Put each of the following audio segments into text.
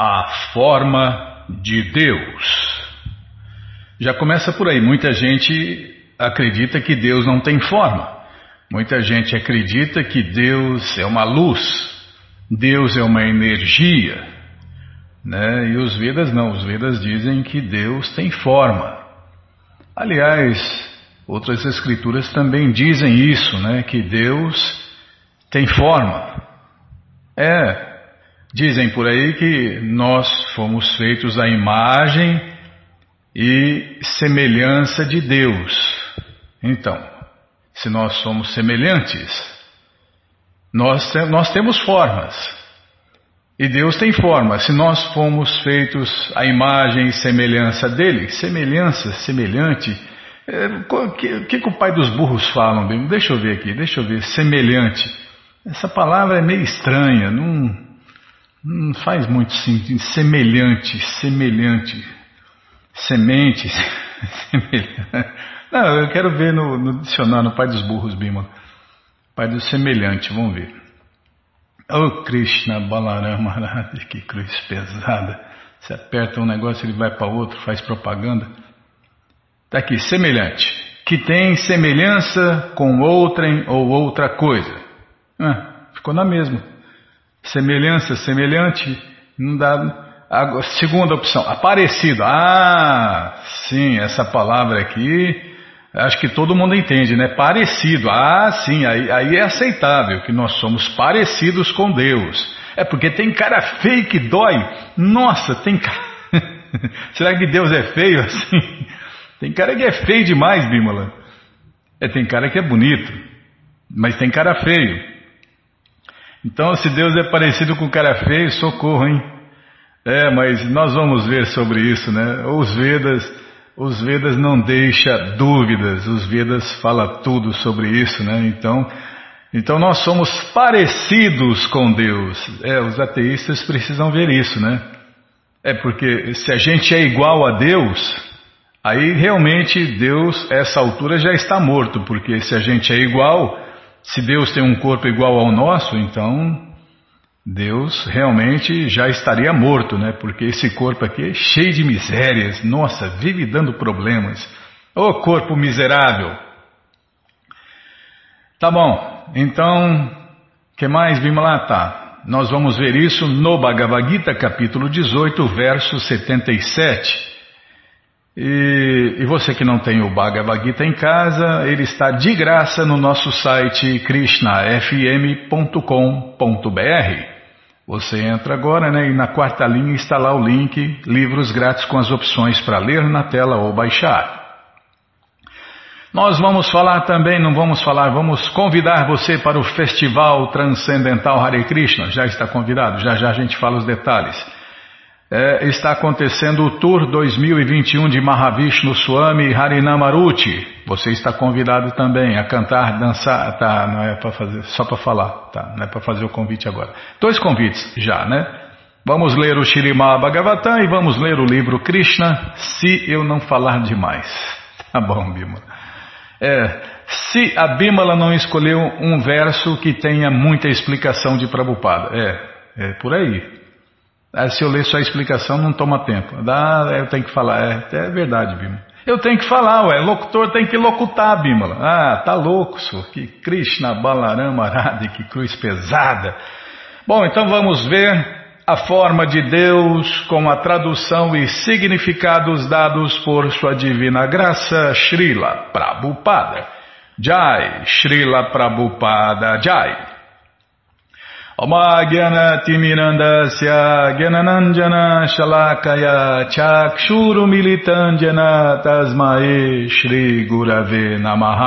a forma de Deus. Já começa por aí. Muita gente acredita que Deus não tem forma. Muita gente acredita que Deus é uma luz, Deus é uma energia. Né? E os Vedas não, os Vedas dizem que Deus tem forma. Aliás, outras escrituras também dizem isso, né? que Deus tem forma. É, dizem por aí que nós fomos feitos à imagem e semelhança de Deus. Então, se nós somos semelhantes, nós, nós temos formas. E Deus tem forma. Se nós fomos feitos à imagem e semelhança dele, semelhança, semelhante. É, o que, que, que, o pai dos burros falam? Deixa eu ver aqui, deixa eu ver. Semelhante. Essa palavra é meio estranha, não, não faz muito sentido. Semelhante, semelhante. Semente, semelhante. Não, eu quero ver no, no dicionário, no pai dos burros, Bima. Pai do semelhante, vamos ver. Oh Krishna Balarama que cruz pesada. Você aperta um negócio, ele vai para outro, faz propaganda. Está aqui, semelhante. Que tem semelhança com outrem ou outra coisa. Ah, ficou na mesma. Semelhança, semelhante, não dá. A segunda opção, aparecido. Ah, sim, essa palavra aqui Acho que todo mundo entende, né? Parecido. Ah, sim, aí, aí é aceitável que nós somos parecidos com Deus. É porque tem cara feio que dói. Nossa, tem cara. Será que Deus é feio assim? Tem cara que é feio demais, Bímola. É, tem cara que é bonito, mas tem cara feio. Então, se Deus é parecido com cara feio, socorro, hein? É, mas nós vamos ver sobre isso, né? Os Vedas os Vedas não deixa dúvidas, os Vedas fala tudo sobre isso, né? Então, então nós somos parecidos com Deus. É, os ateístas precisam ver isso, né? É porque se a gente é igual a Deus, aí realmente Deus, essa altura, já está morto, porque se a gente é igual, se Deus tem um corpo igual ao nosso, então Deus realmente já estaria morto, né? Porque esse corpo aqui é cheio de misérias. Nossa, vive dando problemas. Ô corpo miserável! Tá bom, então, que mais, Bimala? Tá. Nós vamos ver isso no Bhagavad Gita, capítulo 18, verso 77. E, e você que não tem o Bhagavad Gita em casa, ele está de graça no nosso site krishnafm.com.br. Você entra agora né, e na quarta linha está lá o link Livros Grátis com as opções para ler na tela ou baixar. Nós vamos falar também, não vamos falar, vamos convidar você para o Festival Transcendental Hare Krishna. Já está convidado, já já a gente fala os detalhes é, está acontecendo o Tour 2021 de Mahavishnu Swami Harinamaruti. Você está convidado também a cantar, dançar, tá? Não é para fazer, só para falar, tá? Não é para fazer o convite agora. Dois convites já, né? Vamos ler o Shirimá Bhagavatam e vamos ler o livro Krishna, se eu não falar demais. Tá bom, Bimala. É, se a Bimala não escolheu um verso que tenha muita explicação de Prabhupada. É, é por aí. Ah, se eu ler só a explicação, não toma tempo. Dá, eu tenho que falar. É, é verdade, Bimala. Eu tenho que falar, ué. Locutor tem que locutar, Bimala. Ah, tá louco, senhor. Que Krishna Balarama Radha, que cruz pesada. Bom, então vamos ver a forma de Deus com a tradução e significados dados por sua divina graça, Srila Prabhupada. Jai, Srila Prabhupada Jai. अमाज्ञनतिमिरन्दस्य ज्ञननञ्जन शलाकय चाक्षूरुमिलितञ्जन तस्मये श्रीगुरवे नमः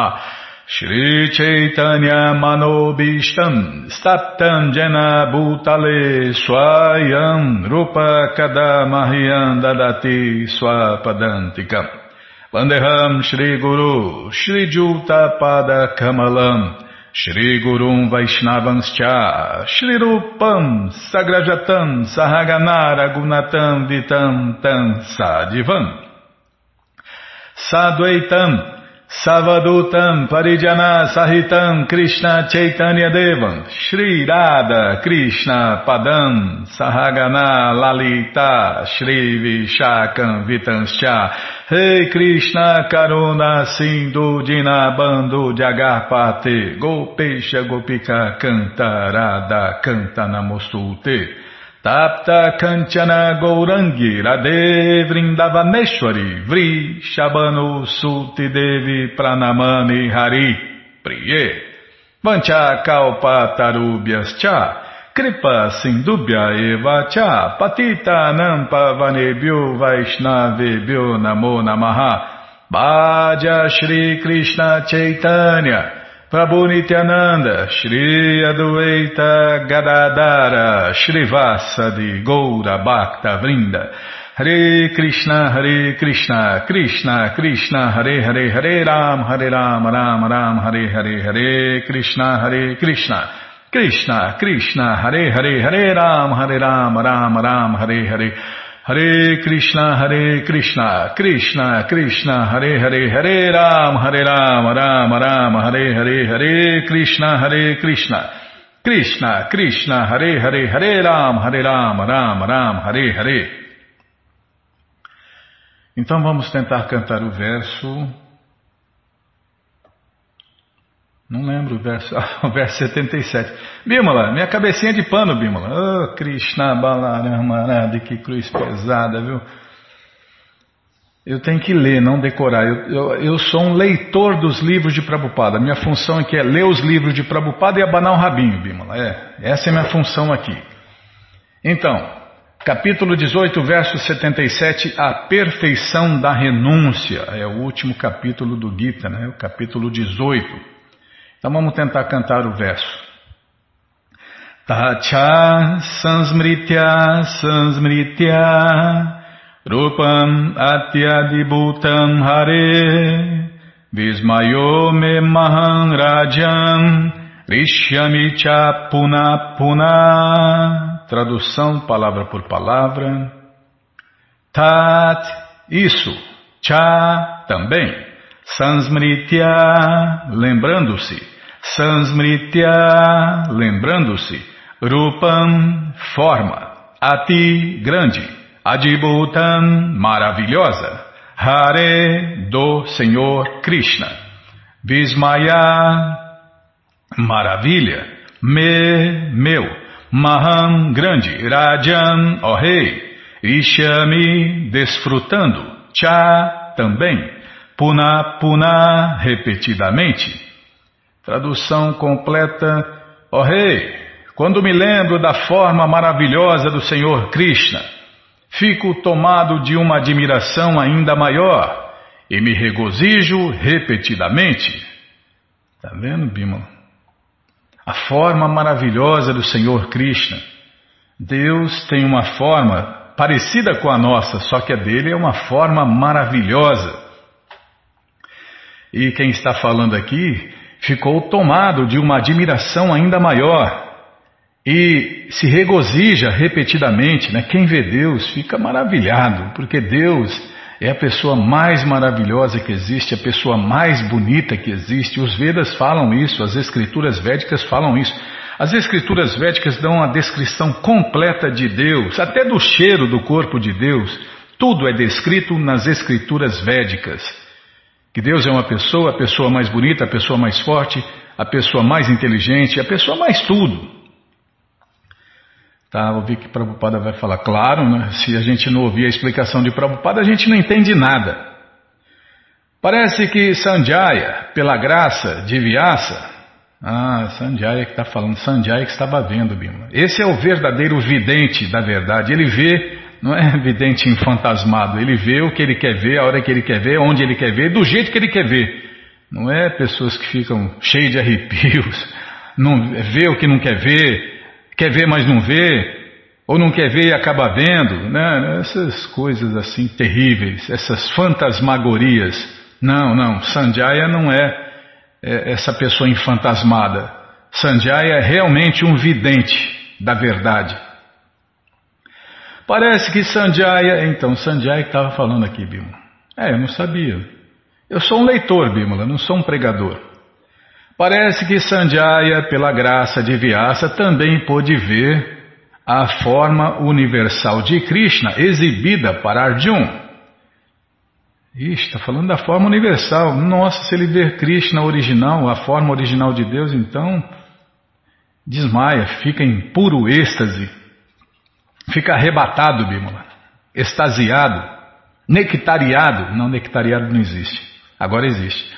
श्रीचैतन्यमनोभीष्टम् स्तप्तम् जन भूतले स्वयम् रूपकदा मह्यम् ददति स्वपदन्तिकम् वन्देहम् श्रीगुरु श्रीजूतपादकमलम् Shri Gurum Vaishnavanscha Shri Rupam Sagrajatam Sahaganara Gunatam Vitam Tam Sadivam. Sadvaitam Savadutam Parijana Sahitam Krishna Chaitanya Devam. Shri Radha Krishna Padam Sahagana Lalita Shri Vishakam Vitanscha. Rei hey Krishna Karuna Sindhu Dinabando Jagarpate Gopesha Gopika Canta Radha Namostute Tapta Kanchana Gourangi Radhe Vrindavaneshwari Vri Shabano Suti Devi Pranamani Hari Priye. Vancha Kalpa Tarubhyas Cha Kripa Sindubhya Eva Cha Patita Nampa Vanebhyo Vaishnavebhyo Namo Namaha. Bhaja Shri Krishna Chaitanya Prabhu Nityananda, Shri Adueita Gadadara, Shrivasadi Goura Bhakta Vrinda, Hare Krishna, Hare Krishna, Krishna Krishna, Hare Hare, Hare Ram, Hare Ram, Ram Ram, Hare Hare, Hare Krishna, Hare Krishna, Krishna Krishna, Hare Hare, Hare Ram, Hare Ram, Ram Ram, Hare Hare, Hare Krishna, Hare Krishna, Krishna Krishna, Hare Hare, Hare Ram, Hare Ram, Ram Ram, Hare Hare, Hare Krishna, Hare Krishna, Krishna Krishna, Hare Hare, Hare Ram, Hare Ram, Ram Ram, Hare Hare. Então vamos tentar cantar o verso Não lembro o verso, o verso 77. Bímola, minha cabecinha de pano, Bímola. Oh, Krishna Balaramarada, que cruz pesada, viu? Eu tenho que ler, não decorar. Eu, eu, eu, sou um leitor dos livros de Prabhupada. Minha função aqui é ler os livros de Prabhupada e abanar o rabinho, Bímola. É, essa é minha função aqui. Então, capítulo 18, verso 77, a perfeição da renúncia. É o último capítulo do Gita, né? o capítulo 18. Então vamos tentar cantar o verso. Tacha sansmritya sansmritya rupam atyadibhutam hare vismayo me maham rajam rishyami puna puna Tradução palavra por palavra. Tat, isso. Cha, também. Sansmritya, lembrando-se. Sansmritya, lembrando-se, Rupam, forma, Ati, grande, Adibhutam, maravilhosa, Hare, do Senhor Krishna, Vismaya, maravilha, Me, meu, Maham, grande, Rajan, ó rei, Ishami, desfrutando, Cha, também, Puna, Puna, repetidamente, Tradução completa: Ó oh, Rei, quando me lembro da forma maravilhosa do Senhor Krishna, fico tomado de uma admiração ainda maior e me regozijo repetidamente. Está vendo, Bima? A forma maravilhosa do Senhor Krishna. Deus tem uma forma parecida com a nossa, só que a dele é uma forma maravilhosa. E quem está falando aqui ficou tomado de uma admiração ainda maior e se regozija repetidamente. Né? Quem vê Deus fica maravilhado, porque Deus é a pessoa mais maravilhosa que existe, a pessoa mais bonita que existe. Os Vedas falam isso, as escrituras védicas falam isso. As escrituras védicas dão a descrição completa de Deus, até do cheiro do corpo de Deus. Tudo é descrito nas escrituras védicas. Que Deus é uma pessoa, a pessoa mais bonita, a pessoa mais forte, a pessoa mais inteligente, a pessoa mais tudo. Tá, ouvi que Prabhupada vai falar, claro, né? se a gente não ouvir a explicação de Prabhupada, a gente não entende nada. Parece que Sanjaya, pela graça de Vyasa, ah, Sanjaya que está falando, Sanjaya que estava vendo, Bima. Esse é o verdadeiro vidente da verdade, ele vê não é vidente enfantasmado. Ele vê o que ele quer ver, a hora que ele quer ver, onde ele quer ver, do jeito que ele quer ver. Não é pessoas que ficam cheias de arrepios, não vê o que não quer ver, quer ver mas não vê, ou não quer ver e acaba vendo, né? Essas coisas assim terríveis, essas fantasmagorias. Não, não, Sanjaya não é, é essa pessoa enfantasmada. Sanjaya é realmente um vidente da verdade. Parece que Sanjaya. Então, Sanjaya que estava falando aqui, Bima. É, eu não sabia. Eu sou um leitor, Bimala, não sou um pregador. Parece que Sanjaya, pela graça de Vyasa, também pôde ver a forma universal de Krishna exibida para Arjuna. Ixi, está falando da forma universal. Nossa, se ele ver Krishna original, a forma original de Deus, então desmaia, fica em puro êxtase, fica arrebatado, Bímola, extasiado, nectariado. Não, nectariado não existe, agora existe.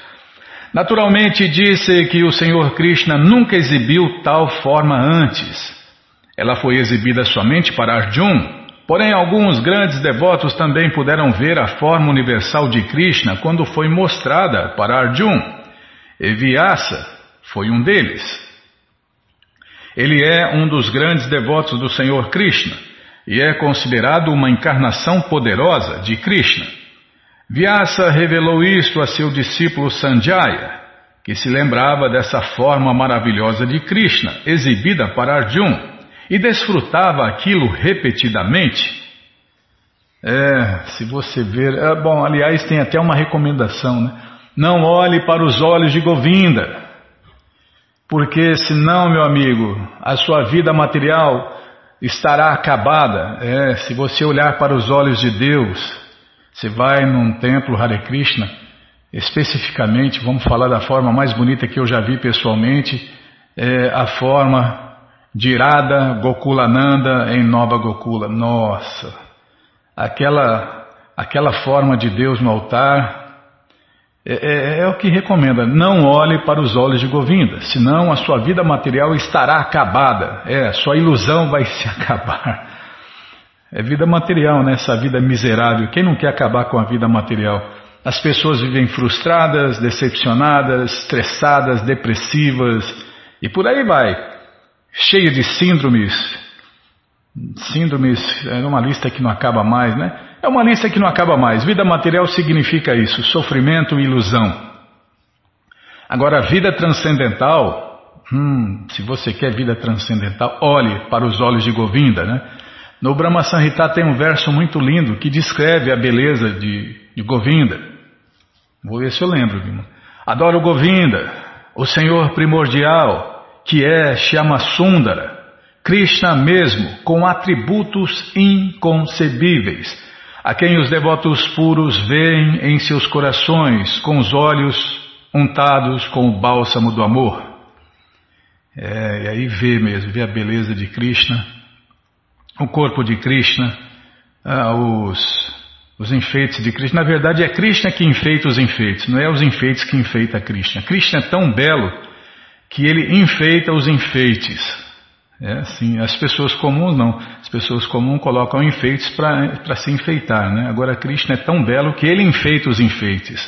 Naturalmente disse que o Senhor Krishna nunca exibiu tal forma antes. Ela foi exibida somente para Arjuna Porém, alguns grandes devotos também puderam ver a forma universal de Krishna quando foi mostrada para Arjuna. E Vyasa foi um deles. Ele é um dos grandes devotos do Senhor Krishna e é considerado uma encarnação poderosa de Krishna. Vyasa revelou isto a seu discípulo Sanjaya, que se lembrava dessa forma maravilhosa de Krishna, exibida para Arjuna e desfrutava aquilo repetidamente. É, se você ver. É, bom, aliás, tem até uma recomendação, né? Não olhe para os olhos de Govinda, porque senão, meu amigo, a sua vida material estará acabada. É, se você olhar para os olhos de Deus, você vai num templo Hare Krishna, especificamente, vamos falar da forma mais bonita que eu já vi pessoalmente, é a forma de Irada Gokulananda em Nova Gokula. Nossa, aquela, aquela forma de Deus no altar é, é, é, o que recomenda. Não olhe para os olhos de Govinda, senão a sua vida material estará acabada. É, sua ilusão vai se acabar. É vida material, né? Essa vida miserável. Quem não quer acabar com a vida material? As pessoas vivem frustradas, decepcionadas, estressadas, depressivas e por aí vai cheia de síndromes. Síndromes é uma lista que não acaba mais, né? É uma lista que não acaba mais. Vida material significa isso: sofrimento e ilusão. Agora, vida transcendental, hum, se você quer vida transcendental, olhe para os olhos de Govinda, né? No Brahma Sanhita tem um verso muito lindo que descreve a beleza de, de Govinda. Vou ver se eu lembro. Adoro Govinda, o Senhor primordial, que é Shyamasundara, Krishna mesmo, com atributos inconcebíveis, a quem os devotos puros veem em seus corações com os olhos untados com o bálsamo do amor. É, e aí vê mesmo, vê a beleza de Krishna, o corpo de Krishna, ah, os, os enfeites de Krishna. Na verdade, é Krishna que enfeita os enfeites, não é os enfeites que enfeita Krishna. Krishna é tão belo que ele enfeita os enfeites. É assim, as pessoas comuns não. As pessoas comuns colocam enfeites para se enfeitar, né? Agora Krishna é tão belo que ele enfeita os enfeites.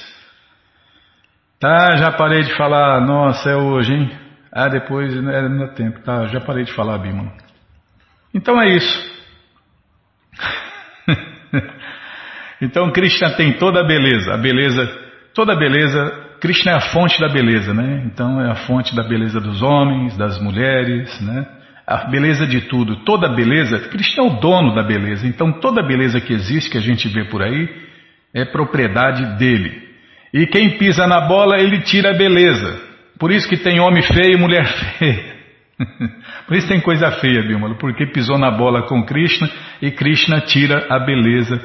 Tá, já parei de falar, nossa, é hoje, hein? Ah, depois né, é no tempo, tá? Já parei de falar, Bima. Então é isso. então Krishna tem toda a beleza, a beleza, toda a beleza Krishna é a fonte da beleza, né? Então é a fonte da beleza dos homens, das mulheres, né? A beleza de tudo, toda beleza, Krishna é o dono da beleza. Então toda beleza que existe, que a gente vê por aí, é propriedade dele. E quem pisa na bola, ele tira a beleza. Por isso que tem homem feio e mulher feia. Por isso tem coisa feia, Bímola, porque pisou na bola com Krishna e Krishna tira a beleza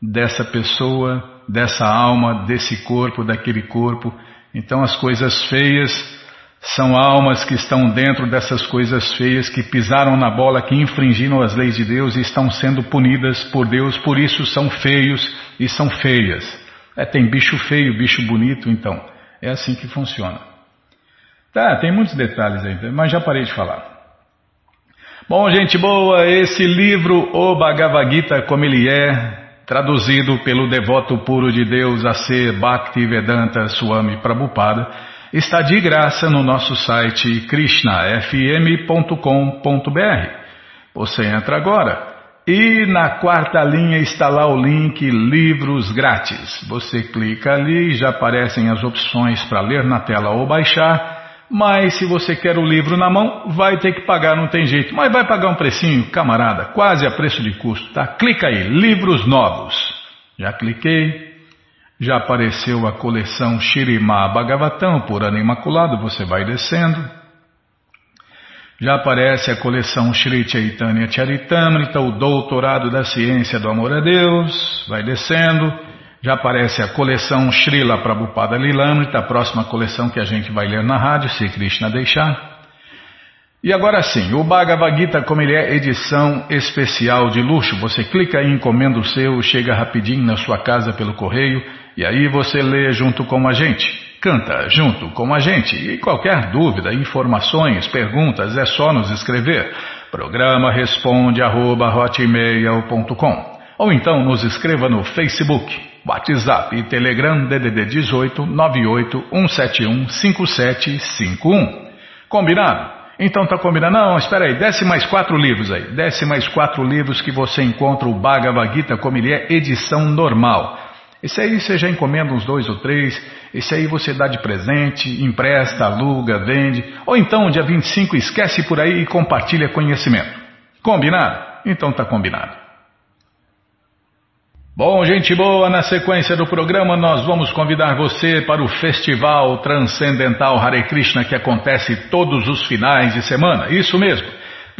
dessa pessoa, dessa alma, desse corpo, daquele corpo. Então as coisas feias são almas que estão dentro dessas coisas feias, que pisaram na bola, que infringiram as leis de Deus e estão sendo punidas por Deus, por isso são feios e são feias. É, tem bicho feio, bicho bonito, então. É assim que funciona. Tá, tem muitos detalhes aí, mas já parei de falar. Bom, gente boa, esse livro, O Bhagavad Gita, como ele é, traduzido pelo devoto puro de Deus A.C. Bhaktivedanta Swami Prabhupada, está de graça no nosso site krishnafm.com.br. Você entra agora e na quarta linha está lá o link Livros Grátis. Você clica ali, já aparecem as opções para ler na tela ou baixar. Mas se você quer o livro na mão, vai ter que pagar, não tem jeito. Mas vai pagar um precinho, camarada, quase a preço de custo, tá? Clica aí, livros novos. Já cliquei. Já apareceu a coleção Shirimá Bhagavatam por ano imaculado, você vai descendo. Já aparece a coleção Shri Chaitanya Charitamrita, o doutorado da ciência do amor a Deus, vai descendo. Já aparece a coleção Srila Prabhupada Lilamrita, a próxima coleção que a gente vai ler na rádio, se Krishna deixar. E agora sim, o Bhagavad Gita, como ele é edição especial de luxo, você clica e encomenda o seu, chega rapidinho na sua casa pelo correio, e aí você lê junto com a gente, canta junto com a gente. E qualquer dúvida, informações, perguntas, é só nos escrever. Programa responde arroba, ou então nos escreva no Facebook, WhatsApp e Telegram DDD 18 98 171 5751. Combinado? Então tá combinado? Não, espera aí, desce mais quatro livros aí. Desce mais quatro livros que você encontra o Bhagavad Gita como ele é edição normal. Esse aí você já encomenda uns dois ou três. Esse aí você dá de presente, empresta, aluga, vende. Ou então, dia 25, esquece por aí e compartilha conhecimento. Combinado? Então tá combinado. Bom, gente boa, na sequência do programa nós vamos convidar você para o Festival Transcendental Hare Krishna que acontece todos os finais de semana. Isso mesmo.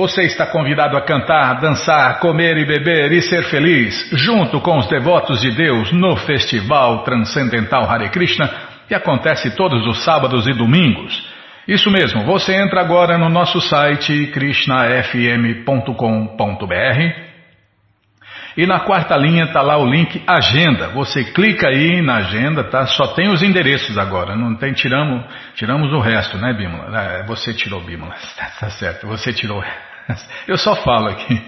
Você está convidado a cantar, dançar, comer e beber e ser feliz junto com os devotos de Deus no Festival Transcendental Hare Krishna que acontece todos os sábados e domingos. Isso mesmo, você entra agora no nosso site krishnafm.com.br e na quarta linha está lá o link Agenda. Você clica aí na agenda, tá? Só tem os endereços agora. Não tem tiramos tiramos o resto, né, Bímola? É, você tirou Bímola, tá certo? Você tirou. Eu só falo aqui.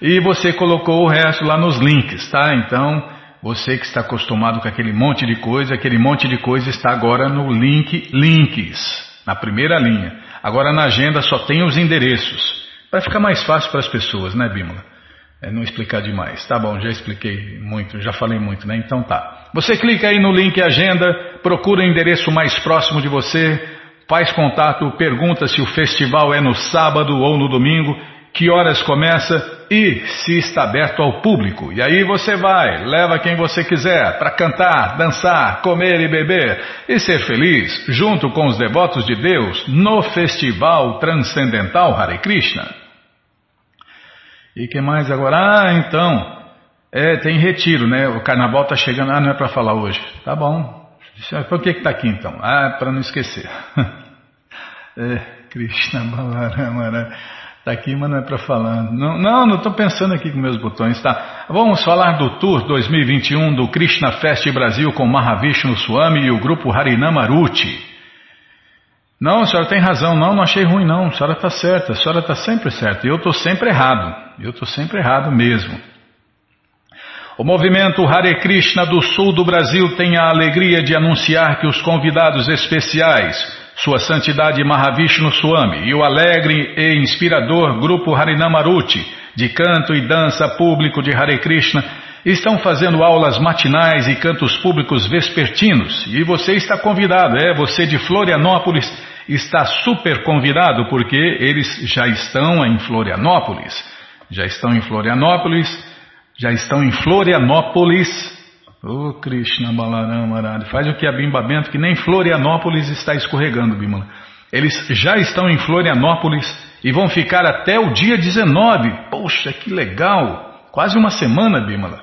E você colocou o resto lá nos links, tá? Então você que está acostumado com aquele monte de coisa, aquele monte de coisa está agora no link Links, na primeira linha. Agora na agenda só tem os endereços. Vai ficar mais fácil para as pessoas, né, Bímola? É não explicar demais. Tá bom, já expliquei muito, já falei muito, né? Então tá. Você clica aí no link Agenda, procura o endereço mais próximo de você, faz contato, pergunta se o festival é no sábado ou no domingo, que horas começa e se está aberto ao público. E aí você vai, leva quem você quiser para cantar, dançar, comer e beber e ser feliz junto com os devotos de Deus no Festival Transcendental Hare Krishna. E que mais agora? Ah, então. É, tem retiro, né? O carnaval tá chegando. Ah, não é para falar hoje. Tá bom. Por que que tá aqui então? Ah, para não esquecer. é, Krishna Balaramara. Tá aqui, mas não é para falar. Não, não, estou pensando aqui com meus botões, tá? Vamos falar do Tour 2021 do Krishna Fest Brasil com Mahavishnu Swami e o grupo Harinamaruti. Não, a senhora tem razão, não, não achei ruim não, a senhora está certa, a senhora está sempre certa, e eu estou sempre errado, eu estou sempre errado mesmo. O movimento Hare Krishna do sul do Brasil tem a alegria de anunciar que os convidados especiais, Sua Santidade Mahavishnu Swami e o alegre e inspirador grupo Harinamaruti, de canto e dança público de Hare Krishna, estão fazendo aulas matinais e cantos públicos vespertinos. E você está convidado, é, você de Florianópolis está super convidado porque eles já estão em Florianópolis. Já estão em Florianópolis, já estão em Florianópolis. Ô oh, Krishna Balarama Arada, faz o que a Bimba Bento, que nem Florianópolis está escorregando, Bimala. Eles já estão em Florianópolis e vão ficar até o dia 19. Poxa, que legal! Quase uma semana, Bimala.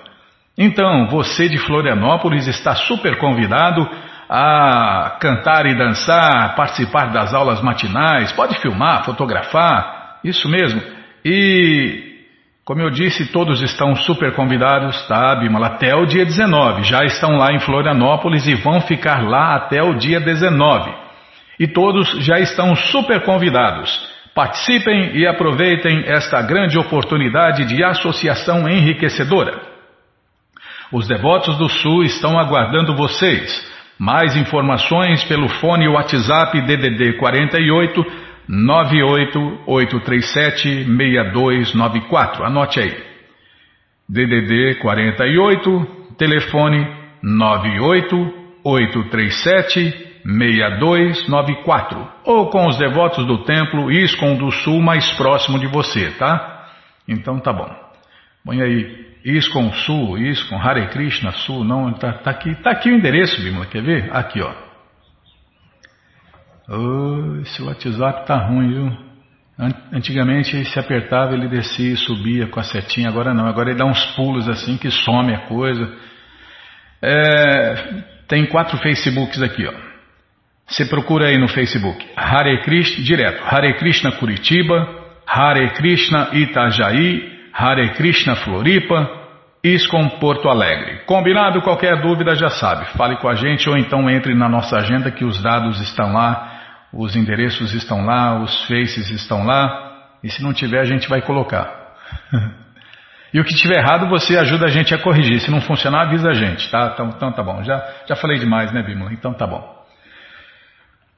Então, você de Florianópolis está super convidado a cantar e dançar, participar das aulas matinais, pode filmar, fotografar, isso mesmo. E, como eu disse, todos estão super convidados, tá, Bimala, até o dia 19. Já estão lá em Florianópolis e vão ficar lá até o dia 19. E todos já estão super convidados. Participem e aproveitem esta grande oportunidade de associação enriquecedora. Os devotos do Sul estão aguardando vocês. Mais informações pelo fone WhatsApp DDD 48 98837 6294. Anote aí. DDD 48, telefone 98837 6294. Ou com os devotos do templo ISCOM do Sul mais próximo de você, tá? Então tá bom. Põe aí ISKCON Sul, ISKCON, Hare Krishna Sul, não, tá, tá aqui, tá aqui o endereço, Bimala, quer ver? Aqui, ó. Oh, esse WhatsApp tá ruim, viu? Antigamente se apertava, ele descia e subia com a setinha, agora não, agora ele dá uns pulos assim que some a coisa. É, tem quatro Facebooks aqui, ó. Você procura aí no Facebook, Hare Krishna, direto, Hare Krishna Curitiba, Hare Krishna Itajaí, Hare Krishna Floripa, ISCOM Porto Alegre. Combinado? Qualquer dúvida já sabe, fale com a gente ou então entre na nossa agenda que os dados estão lá os endereços estão lá, os faces estão lá, e se não tiver a gente vai colocar. e o que tiver errado você ajuda a gente a corrigir. Se não funcionar, avisa a gente, tá? Então, então tá bom. Já, já falei demais, né, Bímola? Então tá bom.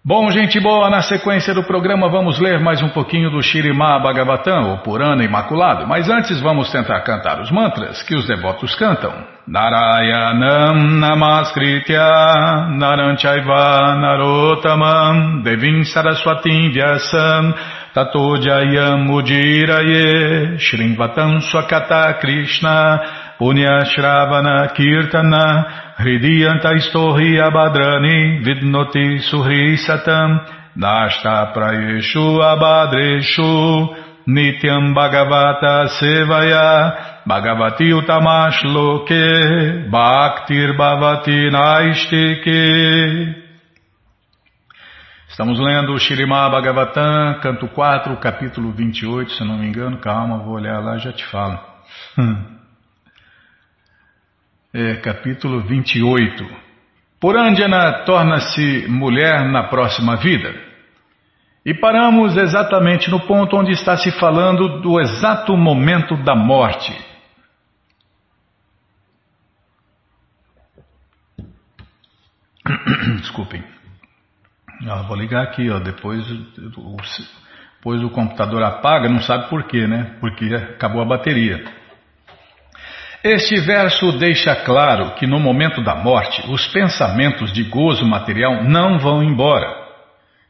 Bom, gente boa, na sequência do programa vamos ler mais um pouquinho do Shirimá Bhagavatam, o Purana Imaculado. Mas antes vamos tentar cantar os mantras que os devotos cantam. Narayanam Namaskritya Naranchaiva Narotamam Devim Saraswatim Vyasam Tato Jayam Ujiraye Shrimvatam Swakata Krishna Punyashravana Kirtana Hridiyanta Istohi Abadrani Vidnoti Suhri Satam Nashta Prayeshu Abadreshu Nityam Bhagavata Sevaya Bhagavati Utamash Loke Bhaktir Bhavati Estamos lendo o Shirimá Bhagavatam, canto 4, capítulo 28, se não me engano. Calma, vou olhar lá e já te falo. É, capítulo 28. Purandjana torna-se mulher na próxima vida. E paramos exatamente no ponto onde está se falando do exato momento da morte. Desculpem. Ah, vou ligar aqui, ó, depois, depois o computador apaga, não sabe por quê, né? Porque acabou a bateria. Este verso deixa claro que no momento da morte, os pensamentos de gozo material não vão embora.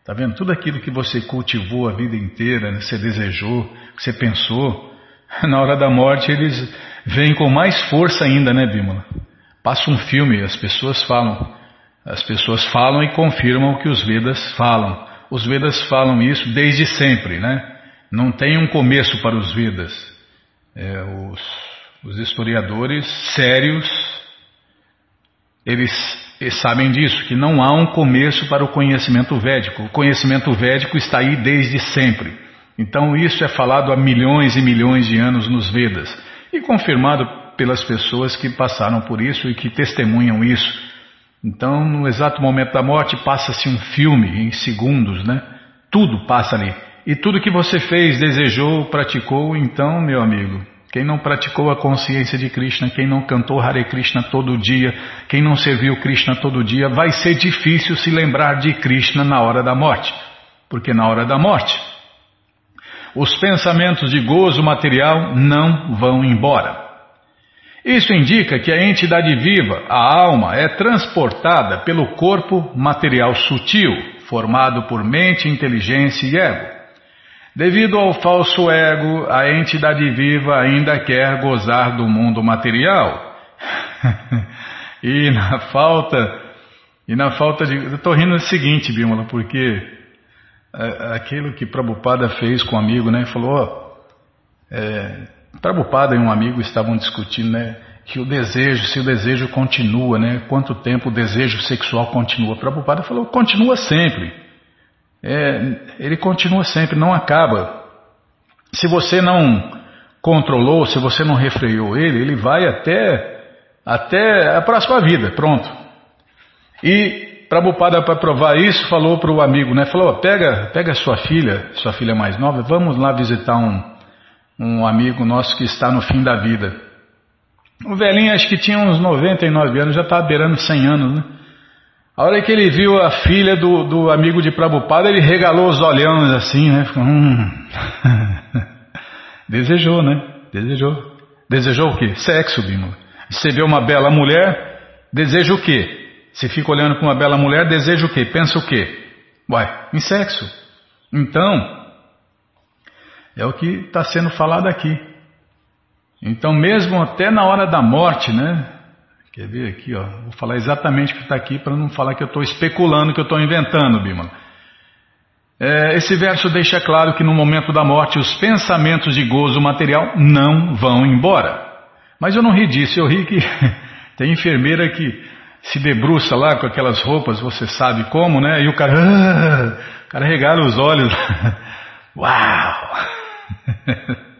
Está vendo? Tudo aquilo que você cultivou a vida inteira, né? você desejou, que você pensou, na hora da morte eles vêm com mais força ainda, né, Bímola? Passa um filme, as pessoas falam, as pessoas falam e confirmam o que os Vedas falam. Os Vedas falam isso desde sempre, né? Não tem um começo para os Vedas. É, os os historiadores sérios, eles, eles sabem disso, que não há um começo para o conhecimento védico. O conhecimento védico está aí desde sempre. Então isso é falado há milhões e milhões de anos nos Vedas e confirmado pelas pessoas que passaram por isso e que testemunham isso. Então, no exato momento da morte, passa-se um filme em segundos, né? Tudo passa ali. E tudo que você fez, desejou, praticou, então, meu amigo, quem não praticou a consciência de Krishna, quem não cantou Hare Krishna todo dia, quem não serviu Krishna todo dia, vai ser difícil se lembrar de Krishna na hora da morte. Porque na hora da morte, os pensamentos de gozo material não vão embora. Isso indica que a entidade viva, a alma, é transportada pelo corpo material sutil, formado por mente, inteligência e ego. Devido ao falso ego, a entidade viva ainda quer gozar do mundo material. e na falta, e na falta de. Eu estou rindo do seguinte, Bímola, porque é, aquilo que Prabhupada fez com um amigo, né? Falou, ó, é, Prabhupada e um amigo estavam discutindo, né? Que o desejo, se o desejo continua, né? Quanto tempo o desejo sexual continua? Prabhupada falou, continua sempre é, ele continua sempre, não acaba. Se você não controlou, se você não refreou ele, ele vai até, até a próxima vida, pronto. E Prabhupada, para provar isso, falou para o amigo, né? Falou, pega, pega sua filha, sua filha mais nova, vamos lá visitar um, um amigo nosso que está no fim da vida. O velhinho acho que tinha uns 99 anos, já estava tá beirando 100 anos, né? A hora que ele viu a filha do, do amigo de Prabhupada, ele regalou os olhões assim, né? Hum. Desejou, né? Desejou. Desejou o quê? Sexo, Bima. Você vê uma bela mulher, deseja o quê? Você fica olhando para uma bela mulher, deseja o quê? Pensa o quê? Uai, em sexo. Então, é o que está sendo falado aqui. Então, mesmo até na hora da morte, né? Quer ver aqui, ó? Vou falar exatamente o que está aqui para não falar que eu estou especulando, que eu estou inventando, Bimala. É, esse verso deixa claro que no momento da morte os pensamentos de gozo material não vão embora. Mas eu não ri disso, eu ri que tem enfermeira que se debruça lá com aquelas roupas, você sabe como, né? E o cara, ah, o cara regala os olhos. Uau!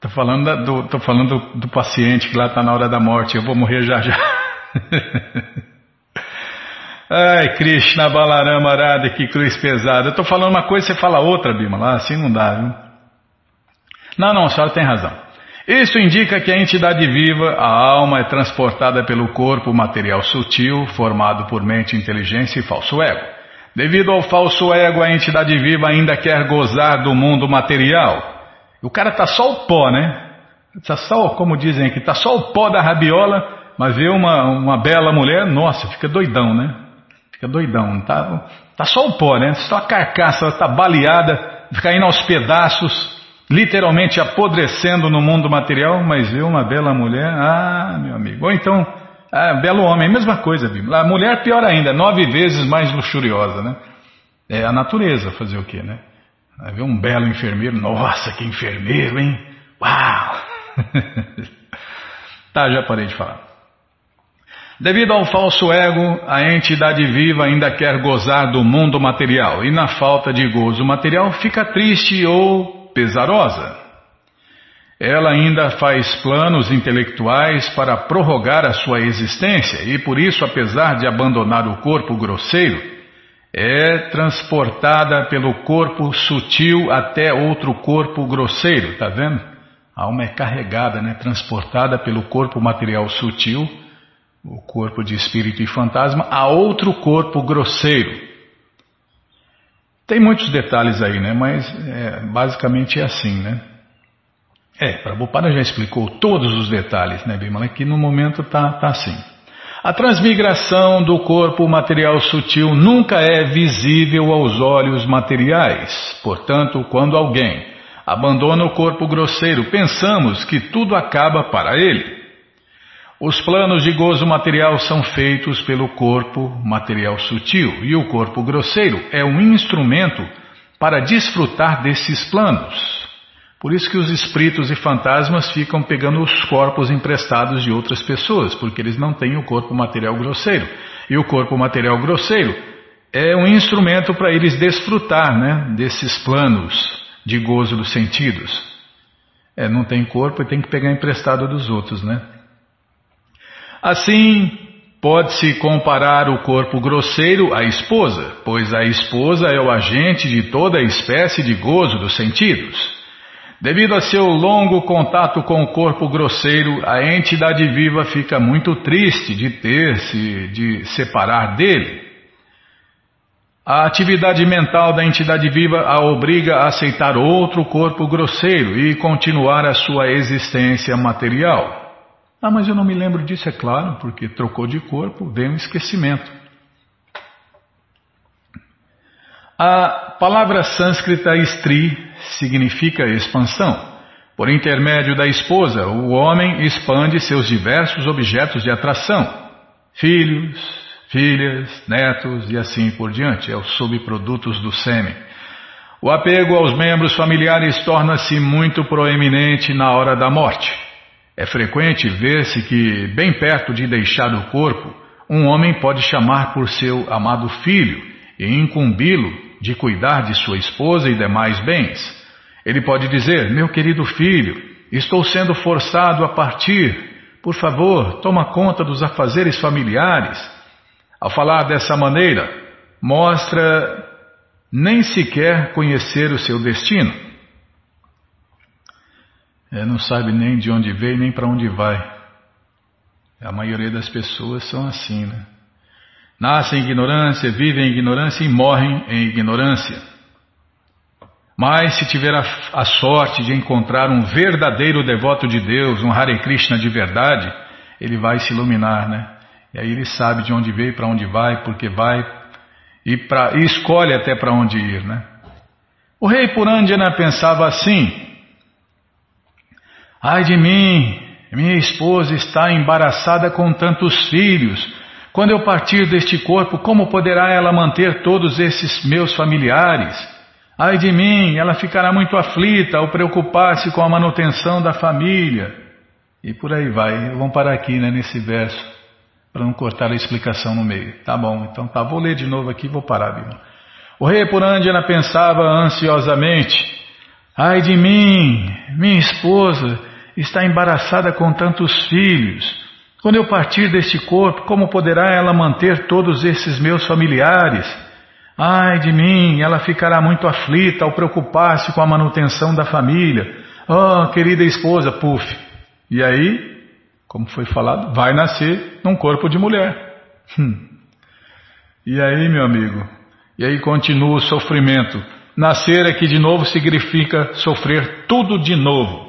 Tô falando, do, tô falando do, do paciente que lá está na hora da morte, eu vou morrer já já. Ai, Krishna Balarama Arada, que cruz pesada. Eu estou falando uma coisa e você fala outra, Bima. Lá assim não dá, viu? Não, não, a senhora tem razão. Isso indica que a entidade viva, a alma, é transportada pelo corpo material sutil, formado por mente, inteligência e falso ego. Devido ao falso ego, a entidade viva ainda quer gozar do mundo material. O cara tá só o pó, né? Tá só, como dizem aqui, tá só o pó da rabiola, mas vê uma, uma bela mulher, nossa, fica doidão, né? Fica doidão, tá, tá só o pó, né? Só a carcaça, ela tá baleada, caindo aos pedaços, literalmente apodrecendo no mundo material, mas vê uma bela mulher, ah, meu amigo. Ou então, ah, belo homem, mesma coisa, A mulher pior ainda, nove vezes mais luxuriosa, né? É a natureza fazer o quê, né? Vai ver um belo enfermeiro, nossa, que enfermeiro, hein? Uau! tá, já parei de falar. Devido ao falso ego, a entidade viva ainda quer gozar do mundo material e, na falta de gozo material, fica triste ou pesarosa. Ela ainda faz planos intelectuais para prorrogar a sua existência e, por isso, apesar de abandonar o corpo grosseiro, é transportada pelo corpo sutil até outro corpo grosseiro, tá vendo? A alma é carregada, né? transportada pelo corpo material sutil o corpo de espírito e fantasma, a outro corpo grosseiro. Tem muitos detalhes aí, né? Mas é, basicamente é assim, né? É, Prabhupada já explicou todos os detalhes, né, Bimala? Que no momento tá, tá assim. A transmigração do corpo material sutil nunca é visível aos olhos materiais. Portanto, quando alguém abandona o corpo grosseiro, pensamos que tudo acaba para ele. Os planos de gozo material são feitos pelo corpo material sutil e o corpo grosseiro é um instrumento para desfrutar desses planos. Por isso que os espíritos e fantasmas ficam pegando os corpos emprestados de outras pessoas, porque eles não têm o corpo material grosseiro. E o corpo material grosseiro é um instrumento para eles desfrutar né, desses planos de gozo dos sentidos. É, não tem corpo e tem que pegar emprestado dos outros, né? Assim, pode-se comparar o corpo grosseiro à esposa, pois a esposa é o agente de toda espécie de gozo dos sentidos. Devido a seu longo contato com o corpo grosseiro, a entidade viva fica muito triste de ter-se de separar dele. A atividade mental da entidade viva a obriga a aceitar outro corpo grosseiro e continuar a sua existência material. Ah, mas eu não me lembro disso, é claro, porque trocou de corpo, veio um esquecimento. A palavra sânscrita estri significa expansão. Por intermédio da esposa, o homem expande seus diversos objetos de atração: filhos, filhas, netos e assim por diante. É os subprodutos do sêmen. O apego aos membros familiares torna-se muito proeminente na hora da morte. É frequente ver-se que, bem perto de deixar o corpo, um homem pode chamar por seu amado filho e incumbi-lo de cuidar de sua esposa e demais bens. Ele pode dizer: Meu querido filho, estou sendo forçado a partir. Por favor, toma conta dos afazeres familiares. Ao falar dessa maneira, mostra nem sequer conhecer o seu destino. É, não sabe nem de onde veio nem para onde vai. A maioria das pessoas são assim, né? Nascem em ignorância, vivem em ignorância e morrem em ignorância. Mas se tiver a, a, sorte de encontrar um verdadeiro devoto de Deus, um Hare Krishna de verdade, ele vai se iluminar, né? E aí ele sabe de onde veio, para onde vai, porque vai e, pra, e escolhe até para onde ir, né? O rei Purandjana pensava assim: Ai de mim, minha esposa está embaraçada com tantos filhos. Quando eu partir deste corpo, como poderá ela manter todos esses meus familiares? Ai de mim, ela ficará muito aflita ao preocupar-se com a manutenção da família. E por aí vai. Vamos parar aqui né, nesse verso, para não cortar a explicação no meio. Tá bom, então tá. Vou ler de novo aqui vou parar, Bima. O rei Purandjana pensava ansiosamente: Ai de mim, minha esposa está embaraçada com tantos filhos. Quando eu partir deste corpo, como poderá ela manter todos esses meus familiares? Ai de mim, ela ficará muito aflita ao preocupar-se com a manutenção da família. Oh, querida esposa, puf. E aí, como foi falado, vai nascer num corpo de mulher. Hum. E aí, meu amigo? E aí continua o sofrimento. Nascer aqui de novo significa sofrer tudo de novo.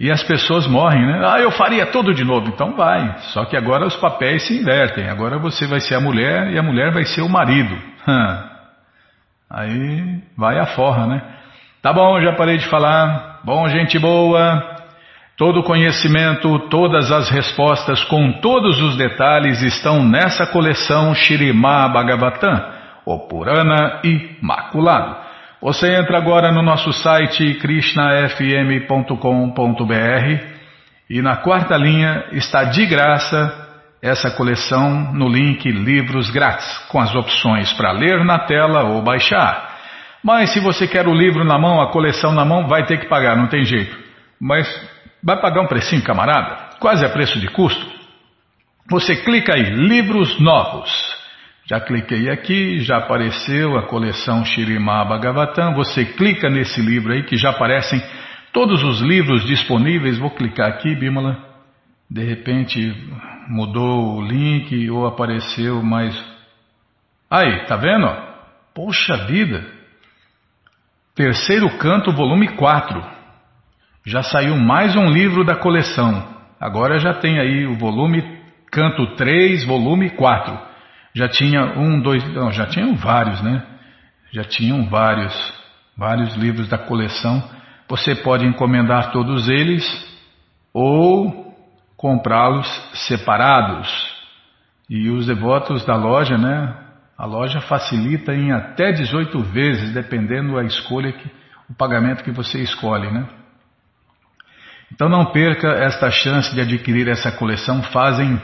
E as pessoas morrem, né? Ah, eu faria tudo de novo. Então vai. Só que agora os papéis se invertem. Agora você vai ser a mulher e a mulher vai ser o marido. Hum. Aí vai a forra, né? Tá bom, já parei de falar. Bom, gente boa. Todo conhecimento, todas as respostas com todos os detalhes estão nessa coleção Shirimá Bhagavatam, o Purana Imaculado. Você entra agora no nosso site krishnafm.com.br e na quarta linha está de graça essa coleção no link Livros Grátis, com as opções para ler na tela ou baixar. Mas se você quer o livro na mão, a coleção na mão, vai ter que pagar, não tem jeito. Mas vai pagar um precinho, camarada? Quase a preço de custo. Você clica aí, Livros Novos. Já cliquei aqui, já apareceu a coleção Shirimá Bhagavatam. Você clica nesse livro aí que já aparecem todos os livros disponíveis. Vou clicar aqui, Bimala. De repente mudou o link ou apareceu mais. Aí, tá vendo? Poxa vida! Terceiro canto, volume 4. Já saiu mais um livro da coleção. Agora já tem aí o volume canto 3, volume 4. Já tinha um, dois, não, já tinham vários, né? Já tinham vários, vários livros da coleção. Você pode encomendar todos eles ou comprá-los separados. E os devotos da loja, né? A loja facilita em até 18 vezes, dependendo da escolha que, o pagamento que você escolhe, né? Então não perca esta chance de adquirir essa coleção. Fazem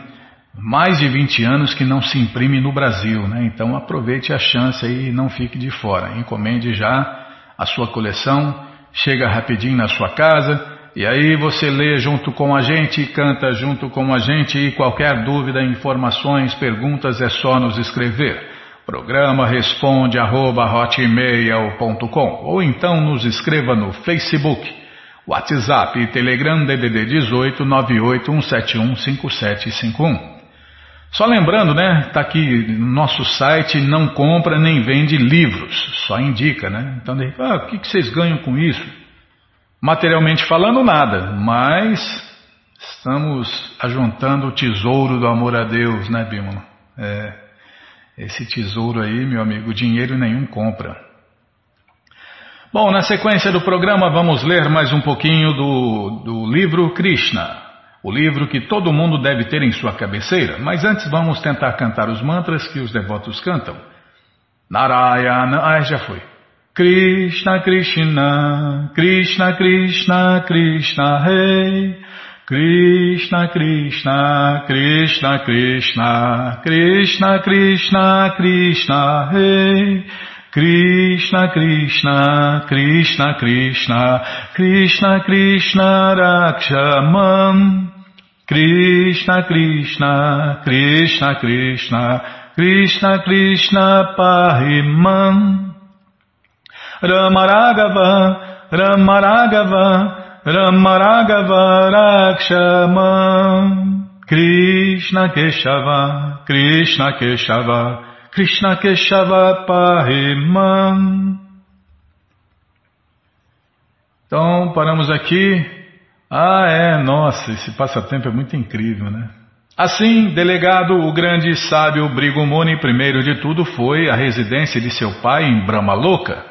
mais de 20 anos que não se imprime no Brasil, né? Então aproveite a chance aí e não fique de fora. Encomende já a sua coleção, chega rapidinho na sua casa e aí você lê junto com a gente, canta junto com a gente e qualquer dúvida, informações, perguntas é só nos escrever. Programa responde arroba, ou então nos escreva no Facebook, WhatsApp e Telegram DDD 18 981715751. Só lembrando, né? Está aqui no nosso site, não compra nem vende livros, só indica, né? Então, ah, o que, vocês ganham com isso? Materialmente falando, nada, mas estamos ajuntando o tesouro do amor a Deus, né, Bímola? É, esse tesouro aí, meu amigo, dinheiro nenhum compra. Bom, na sequência do programa, vamos ler mais um pouquinho do, do livro Krishna o livro que todo mundo deve ter em sua cabeceira, mas antes vamos tentar cantar os mantras que os devotos cantam. Narayana, ah, já foi. Krishna, Krishna, Krishna, Krishna, Krishna, Rei. Krishna, Krishna, Krishna, Krishna, Krishna, Krishna, Krishna, Rei. Krishna Krishna Krishna Krishna Krishna Krishna Rakshamam Krishna Krishna Krishna Krishna Krishna Krishna Pahimam Ramaragava Ramaragava Ramaragava Rakshamam Krishna Keshava Krishna Keshava Krishna Keshava Pahimam Então paramos aqui ah, é, nossa, esse passatempo é muito incrível, né? Assim, delegado, o grande sábio Brigumoni, primeiro de tudo, foi à residência de seu pai em Brahmaloka,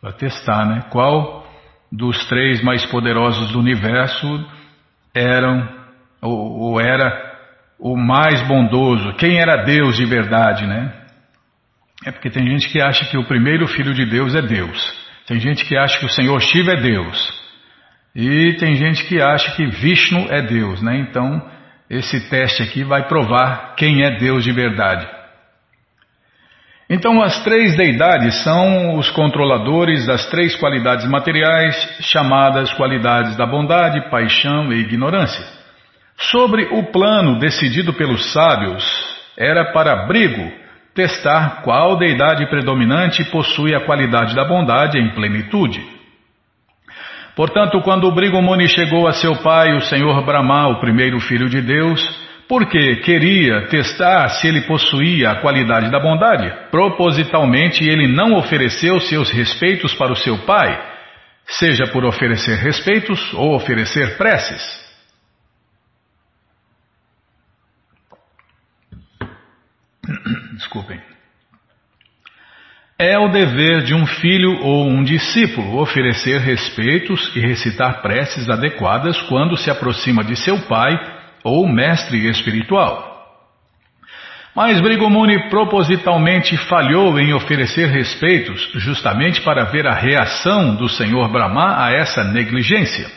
para testar, né? Qual dos três mais poderosos do universo eram ou, ou era o mais bondoso, quem era Deus de verdade, né? É porque tem gente que acha que o primeiro filho de Deus é Deus. Tem gente que acha que o Senhor Shiva é Deus. E tem gente que acha que Vishnu é Deus, né? Então, esse teste aqui vai provar quem é Deus de verdade. Então, as três deidades são os controladores das três qualidades materiais, chamadas qualidades da bondade, paixão e ignorância. Sobre o plano decidido pelos sábios, era para Brigo testar qual deidade predominante possui a qualidade da bondade em plenitude. Portanto, quando Brigo Muni chegou a seu pai, o Senhor Brahma, o primeiro filho de Deus, porque queria testar se ele possuía a qualidade da bondade, propositalmente ele não ofereceu seus respeitos para o seu pai, seja por oferecer respeitos ou oferecer preces. Desculpem. É o dever de um filho ou um discípulo oferecer respeitos e recitar preces adequadas quando se aproxima de seu pai ou mestre espiritual. Mas Brigomuni propositalmente falhou em oferecer respeitos justamente para ver a reação do Senhor Brahma a essa negligência.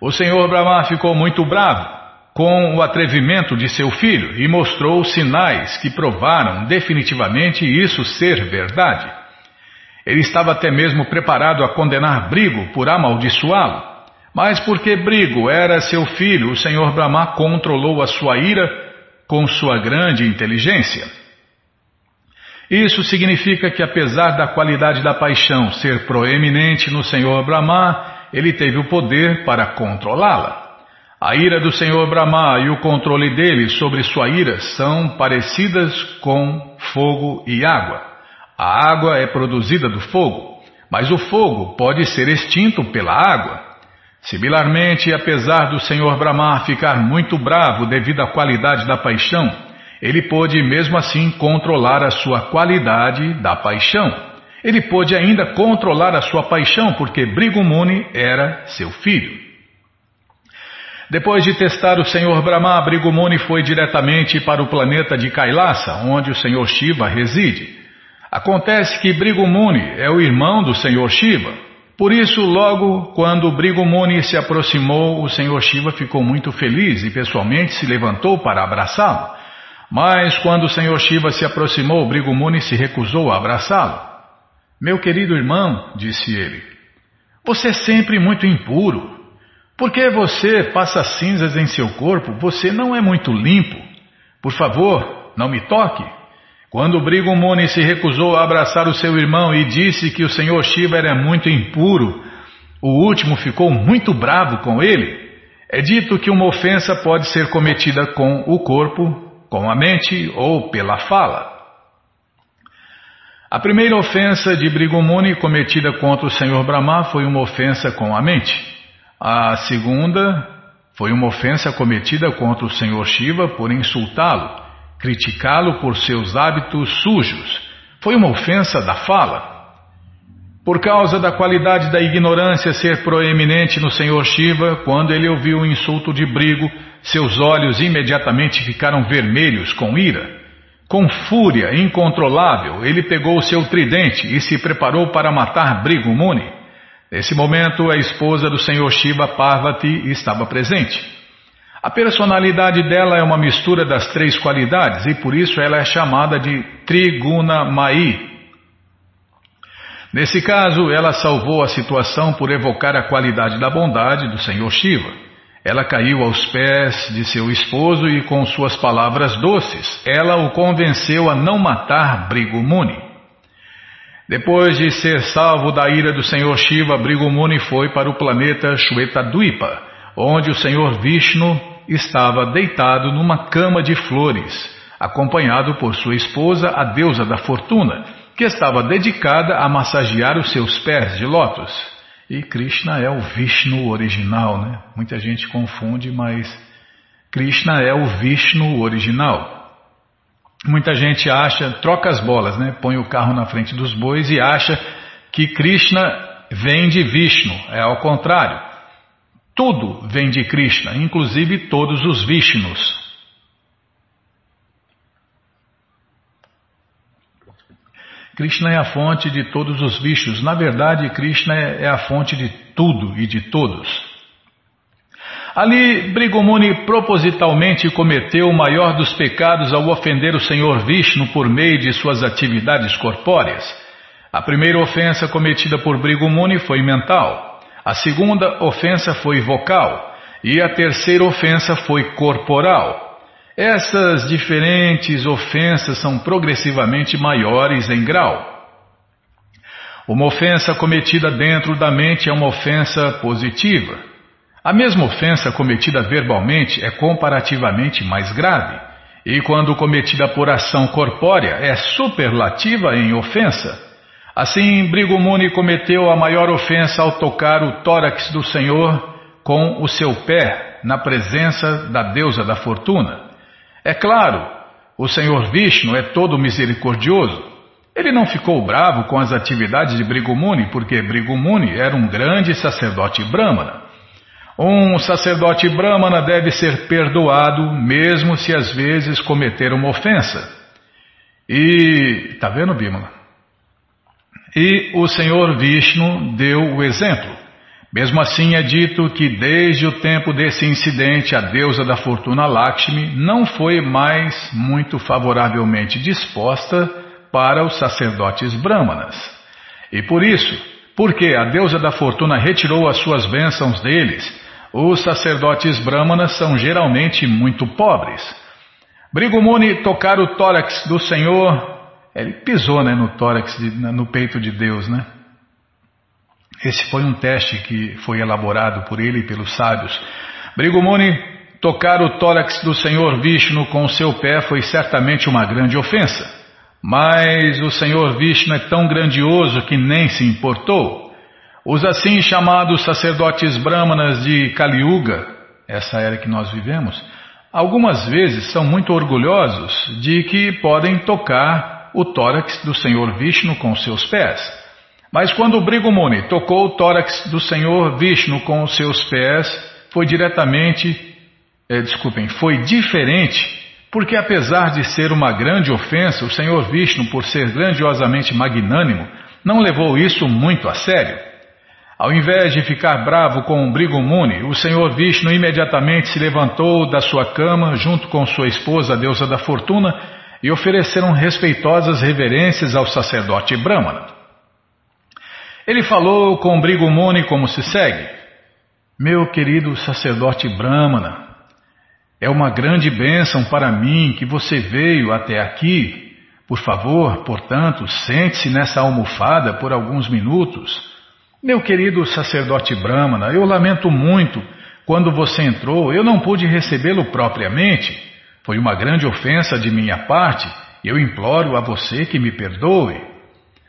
O Senhor Brahma ficou muito bravo com o atrevimento de seu filho e mostrou sinais que provaram definitivamente isso ser verdade. Ele estava até mesmo preparado a condenar Brigo por amaldiçoá-lo, mas porque Brigo era seu filho, o Senhor Brahma controlou a sua ira com sua grande inteligência. Isso significa que, apesar da qualidade da paixão ser proeminente no Senhor Brahma, ele teve o poder para controlá-la. A ira do Senhor Brahma e o controle dele sobre sua ira são parecidas com fogo e água. A água é produzida do fogo, mas o fogo pode ser extinto pela água. Similarmente, apesar do Senhor Brahma ficar muito bravo devido à qualidade da paixão, ele pôde mesmo assim controlar a sua qualidade da paixão. Ele pôde ainda controlar a sua paixão porque Brigumuni era seu filho. Depois de testar o Senhor Brahma, Brigumuni foi diretamente para o planeta de Kailasa, onde o Senhor Shiva reside. Acontece que Brigumuni é o irmão do Senhor Shiva. Por isso, logo quando Brigumuni se aproximou, o Senhor Shiva ficou muito feliz e pessoalmente se levantou para abraçá-lo. Mas quando o Senhor Shiva se aproximou, Brigumuni se recusou a abraçá-lo. Meu querido irmão, disse ele, você é sempre muito impuro. Porque você passa cinzas em seu corpo, você não é muito limpo. Por favor, não me toque. Quando Brigumuni se recusou a abraçar o seu irmão e disse que o senhor Shiva era muito impuro, o último ficou muito bravo com ele. É dito que uma ofensa pode ser cometida com o corpo, com a mente ou pela fala. A primeira ofensa de Brigumuni cometida contra o senhor Brahma foi uma ofensa com a mente. A segunda foi uma ofensa cometida contra o Senhor Shiva por insultá-lo, criticá-lo por seus hábitos sujos. Foi uma ofensa da fala. Por causa da qualidade da ignorância ser proeminente no Senhor Shiva, quando ele ouviu o insulto de Brigo, seus olhos imediatamente ficaram vermelhos com ira. Com fúria incontrolável, ele pegou seu tridente e se preparou para matar Brigo Muni. Nesse momento, a esposa do Senhor Shiva, Parvati, estava presente. A personalidade dela é uma mistura das três qualidades e por isso ela é chamada de Triguna Mai. Nesse caso, ela salvou a situação por evocar a qualidade da bondade do Senhor Shiva. Ela caiu aos pés de seu esposo e, com suas palavras doces, ela o convenceu a não matar Brigu Muni. Depois de ser salvo da ira do Senhor Shiva, Brigumuni foi para o planeta Shwetadvipa, onde o Senhor Vishnu estava deitado numa cama de flores, acompanhado por sua esposa, a deusa da fortuna, que estava dedicada a massagear os seus pés de lótus. E Krishna é o Vishnu original, né? Muita gente confunde, mas Krishna é o Vishnu original. Muita gente acha, troca as bolas, né? Põe o carro na frente dos bois e acha que Krishna vem de Vishnu, é ao contrário. Tudo vem de Krishna, inclusive todos os Vishnus. Krishna é a fonte de todos os Vishnus. Na verdade, Krishna é a fonte de tudo e de todos. Ali, Brigomuni propositalmente cometeu o maior dos pecados ao ofender o Senhor Vishnu por meio de suas atividades corpóreas. A primeira ofensa cometida por Brigomuni foi mental, a segunda ofensa foi vocal e a terceira ofensa foi corporal. Essas diferentes ofensas são progressivamente maiores em grau. Uma ofensa cometida dentro da mente é uma ofensa positiva. A mesma ofensa cometida verbalmente é comparativamente mais grave, e quando cometida por ação corpórea é superlativa em ofensa. Assim, Brigumuni cometeu a maior ofensa ao tocar o tórax do Senhor com o seu pé na presença da deusa da fortuna. É claro, o Senhor Vishnu é todo misericordioso. Ele não ficou bravo com as atividades de Brigumuni, porque Brigumuni era um grande sacerdote brahmana. Um sacerdote brahmana deve ser perdoado, mesmo se às vezes cometer uma ofensa. E. Tá vendo, Bímola? E o Senhor Vishnu deu o exemplo. Mesmo assim, é dito que desde o tempo desse incidente, a deusa da fortuna Lakshmi não foi mais muito favoravelmente disposta para os sacerdotes brahmanas. E por isso, porque a deusa da fortuna retirou as suas bênçãos deles, os sacerdotes brahmanas são geralmente muito pobres. Brigumuni tocar o tórax do Senhor, ele pisou né, no tórax, no peito de Deus, né? Esse foi um teste que foi elaborado por ele e pelos sábios. Brigumuni tocar o tórax do Senhor Vishnu com o seu pé foi certamente uma grande ofensa. Mas o Senhor Vishnu é tão grandioso que nem se importou. Os assim chamados sacerdotes brahmanas de Kali Yuga, essa era que nós vivemos, algumas vezes são muito orgulhosos de que podem tocar o tórax do Senhor Vishnu com seus pés. Mas quando Brigumuni tocou o tórax do Senhor Vishnu com os seus pés, foi diretamente, é, desculpem, foi diferente, porque apesar de ser uma grande ofensa, o Senhor Vishnu, por ser grandiosamente magnânimo, não levou isso muito a sério. Ao invés de ficar bravo com o Brigumuni, o senhor Vishnu imediatamente se levantou da sua cama junto com sua esposa, a deusa da fortuna, e ofereceram respeitosas reverências ao sacerdote Brahmana. Ele falou com Brigumuni como se segue: Meu querido sacerdote Brahmana, é uma grande bênção para mim que você veio até aqui. Por favor, portanto, sente-se nessa almofada por alguns minutos. Meu querido sacerdote Brahmana, eu lamento muito. Quando você entrou, eu não pude recebê-lo propriamente. Foi uma grande ofensa de minha parte. Eu imploro a você que me perdoe.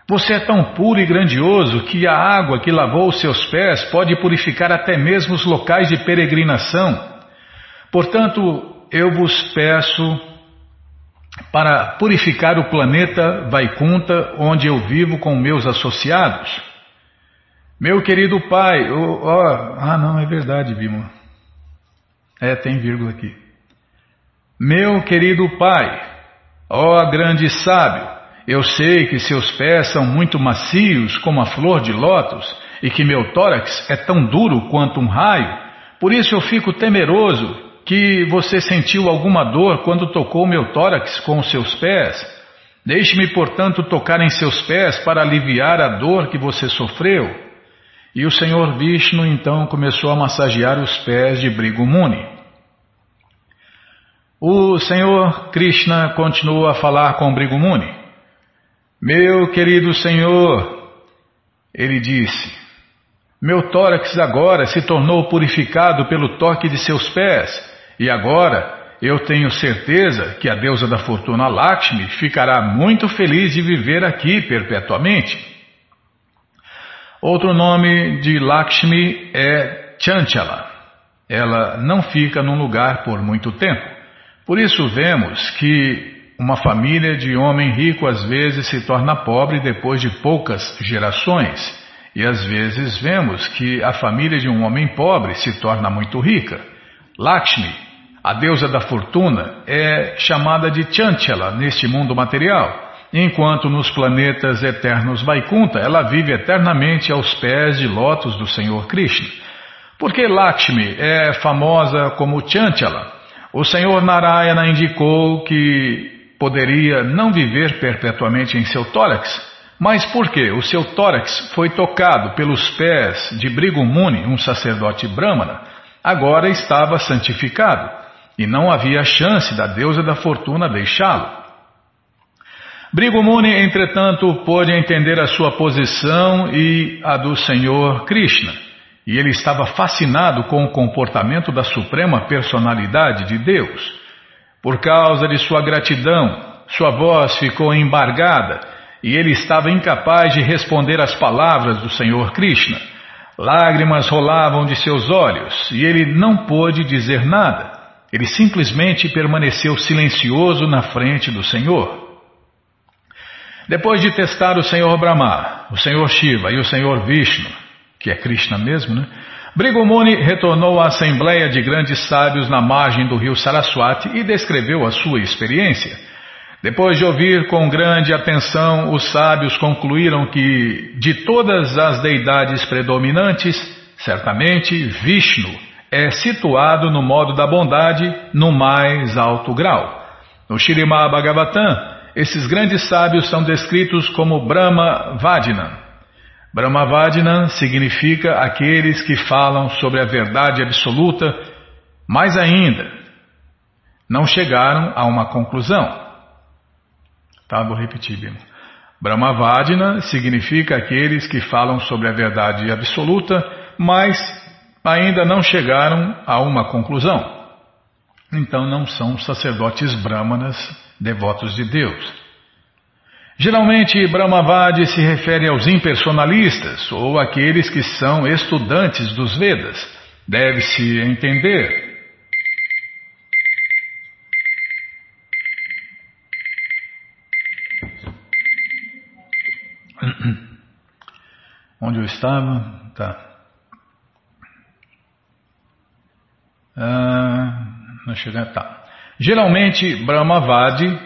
Você é tão puro e grandioso que a água que lavou os seus pés pode purificar até mesmo os locais de peregrinação. Portanto, eu vos peço para purificar o planeta Vaikunta, onde eu vivo com meus associados. Meu querido pai, oh, oh, ah não, é verdade, Bima. É, tem vírgula aqui. Meu querido pai, ó oh, grande sábio, eu sei que seus pés são muito macios como a flor de lótus e que meu tórax é tão duro quanto um raio, por isso eu fico temeroso que você sentiu alguma dor quando tocou meu tórax com os seus pés. Deixe-me, portanto, tocar em seus pés para aliviar a dor que você sofreu. E o Senhor Vishnu então começou a massagear os pés de Brigumuni. O Senhor Krishna continuou a falar com Brigumuni. Meu querido Senhor, ele disse, meu tórax agora se tornou purificado pelo toque de seus pés, e agora eu tenho certeza que a deusa da fortuna Lakshmi ficará muito feliz de viver aqui perpetuamente. Outro nome de Lakshmi é Chanchala. Ela não fica num lugar por muito tempo. Por isso vemos que uma família de homem rico às vezes se torna pobre depois de poucas gerações. E às vezes vemos que a família de um homem pobre se torna muito rica. Lakshmi, a deusa da fortuna, é chamada de Chanchala neste mundo material, enquanto nos planetas eternos Vaikunta ela vive eternamente aos pés de lótus do Senhor Krishna. Porque Lakshmi é famosa como Chanchala? O Senhor Narayana indicou que poderia não viver perpetuamente em seu tórax mas porque o seu tórax foi tocado pelos pés de Brigumuni, um sacerdote brahmana, agora estava santificado e não havia chance da deusa da fortuna deixá-lo. Brigumuni, entretanto, pôde entender a sua posição e a do Senhor Krishna, e ele estava fascinado com o comportamento da suprema personalidade de Deus. Por causa de sua gratidão, sua voz ficou embargada e ele estava incapaz de responder às palavras do Senhor Krishna. Lágrimas rolavam de seus olhos e ele não pôde dizer nada. Ele simplesmente permaneceu silencioso na frente do Senhor. Depois de testar o Senhor Brahma, o Senhor Shiva e o Senhor Vishnu, que é Krishna mesmo, né? Brigomuni retornou à Assembleia de Grandes Sábios na margem do rio Saraswati e descreveu a sua experiência. Depois de ouvir com grande atenção, os sábios concluíram que, de todas as deidades predominantes, certamente Vishnu é situado no modo da bondade no mais alto grau. No Shirimá Bhagavatam, esses grandes sábios são descritos como Brahma Vadinan. Brahma Vadinan significa aqueles que falam sobre a verdade absoluta, mais ainda, não chegaram a uma conclusão. Tá, vou repetir, Bima. Brahmavadina significa aqueles que falam sobre a verdade absoluta, mas ainda não chegaram a uma conclusão. Então não são sacerdotes brahmanas devotos de Deus. Geralmente, Brahmavadi se refere aos impersonalistas ou aqueles que são estudantes dos Vedas. Deve-se entender Onde eu estava? Tá. Ah, não cheguei. Tá. Geralmente, Brahmavadi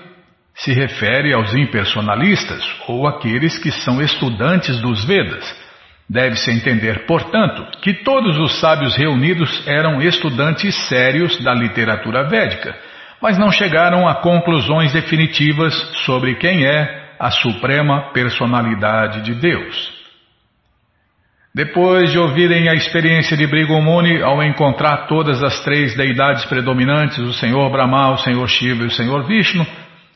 se refere aos impersonalistas ou aqueles que são estudantes dos Vedas. Deve-se entender, portanto, que todos os sábios reunidos eram estudantes sérios da literatura védica, mas não chegaram a conclusões definitivas sobre quem é a suprema personalidade de Deus. Depois de ouvirem a experiência de Brigomuni ao encontrar todas as três deidades predominantes, o Senhor Brahma, o Senhor Shiva e o Senhor Vishnu,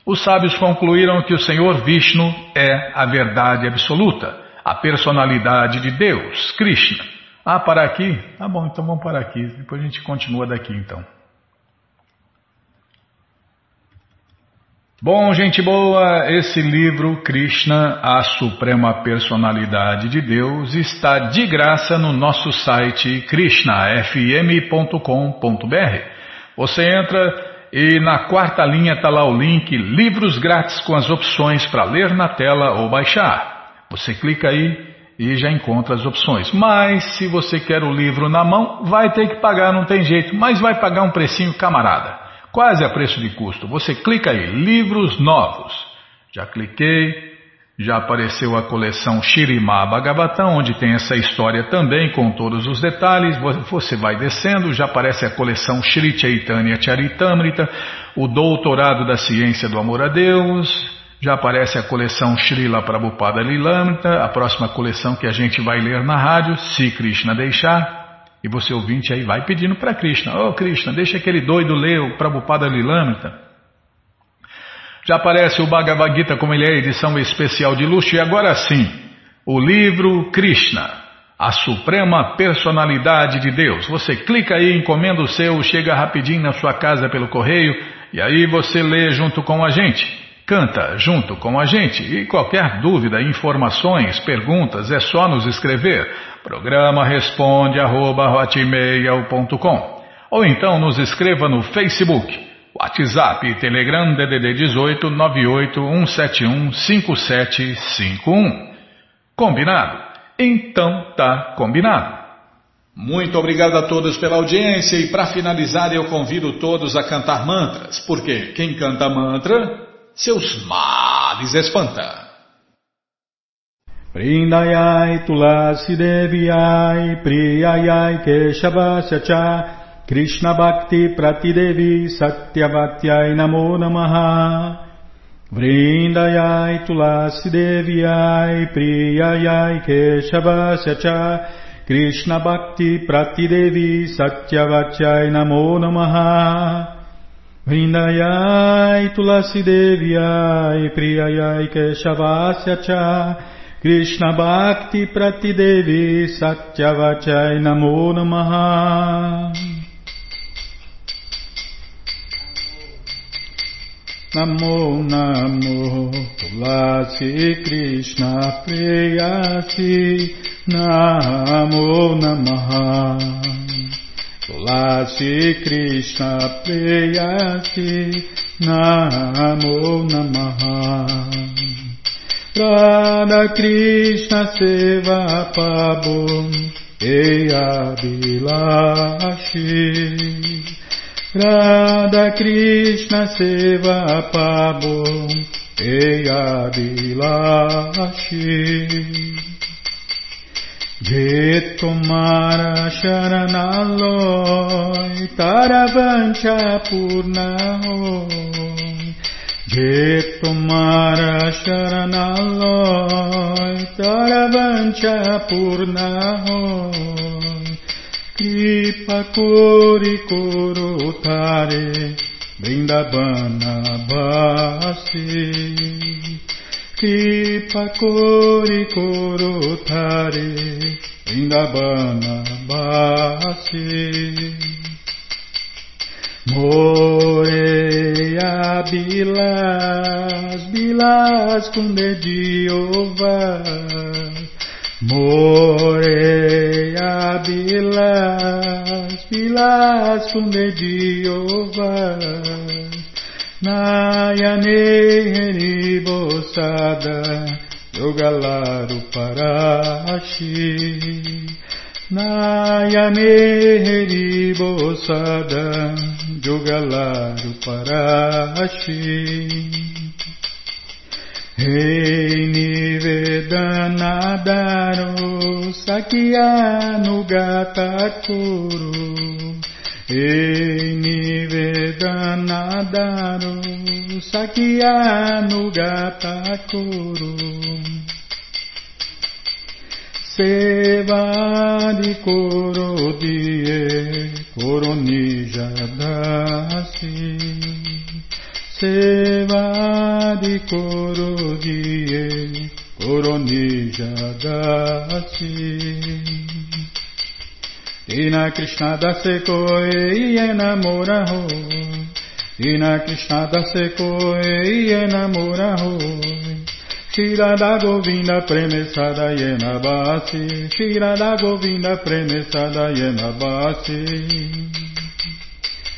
os sábios concluíram que o Senhor Vishnu é a verdade absoluta, a personalidade de Deus, Krishna. Ah, para aqui? Tá bom, então vamos parar aqui. Depois a gente continua daqui então. Bom, gente boa, esse livro, Krishna, a Suprema Personalidade de Deus, está de graça no nosso site krishnafm.com.br. Você entra e na quarta linha está lá o link Livros Grátis com as opções para ler na tela ou baixar. Você clica aí e já encontra as opções. Mas se você quer o livro na mão, vai ter que pagar, não tem jeito, mas vai pagar um precinho camarada quase a preço de custo. Você clica aí, livros novos. Já cliquei, já apareceu a coleção Shirimá Bhagavatam, onde tem essa história também com todos os detalhes. Você vai descendo, já aparece a coleção Shri Chaitanya Charitamrita, o Doutorado da Ciência do Amor a Deus. Já aparece a coleção Srila Prabhupada Lilamrita, a próxima coleção que a gente vai ler na rádio, se Krishna deixar. E você ouvinte aí vai pedindo para Krishna, oh Krishna, deixa aquele doido ler o Prabhupada Lilamrita. Já aparece o Bhagavad Gita como ele é edição especial de luxo e agora sim, o livro Krishna, a suprema personalidade de Deus. Você clica aí, encomenda o seu, chega rapidinho na sua casa pelo correio e aí você lê junto com a gente. Canta junto com a gente e qualquer dúvida, informações, perguntas é só nos escrever. Programa responde arroba, ou então nos escreva no Facebook, WhatsApp e Telegram DDD 18 98 171 5751. Combinado? Então tá combinado. Muito obrigado a todos pela audiência e para finalizar eu convido todos a cantar mantras, porque quem canta mantra, seus males espanta. Vrindayai Tulasi Deviai Priyayai Keshavasya Cha Krishna Bhakti Pratidevi Satyavatyai Namo Namaha Vrindayai Tulasi Deviai Priyayai Keshavasya Cha Krishna Bhakti Pratidevi Satyavatyai Namo Namaha Vrindayai Tulasi Deviai Priyayai Keshavasya Cha Krishna Bhakti Pratidevi Satyavachai Namo Namaha. Namo Namo Tulasi Krishna Preyasi Namo Namaha Tulasi Krishna Preyasi Namo Namaha. Radha Krishna Seva Pabum Eya Bilashi Radha Krishna Seva Pabum Eya Bilashi Je tomara sharanaloy Taravancha purna Je tomara sharanaloy taravancha purnahoy Kripa kori korotare Vrindavana Kripa kori korotare Vrindavana basi Moreia Bilas, Bilas com Dediova. Moreia Bilas, Bilas com Dediova. Nayane Bossada, Yogalaru Parashi. Nayane Heri Bosada Jogalaru Parashi Rei Nivedanadaro Sakya Nugata Kuru Rei Nivedanadaro Sakya Nugata Kuru Seva di Koro Die Koronija Seva di Koro Die Koronija Dasi Dina Krishna Dase Koe Enamora Ho Dina Krishna Dase Koe Enamora Ho Shirada Govinda Premesada Yena Basi Shirada Govinda Premesada Yena Basi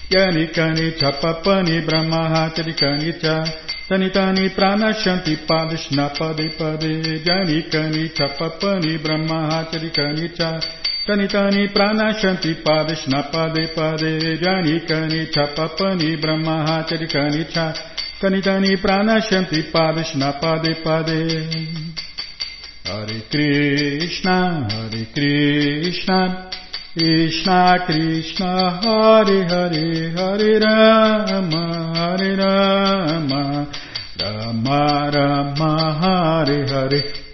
Yanikani Chapapani Brahmahatari Cha. Tanitani Pranashanti Padishna Pade Pade Yanikani Chapapani Brahmahatari Cha Tanitani Pranashanti Padishna Pade Pade Yanikani Chapapani Brahmahatari Cha Kanitani Pranashanti Padishna Pade Pade. Hare Krishna Hare Krishna Krishna Krishna Hare Hare Hare Rama Hare Rama Rama Rama Hare Hare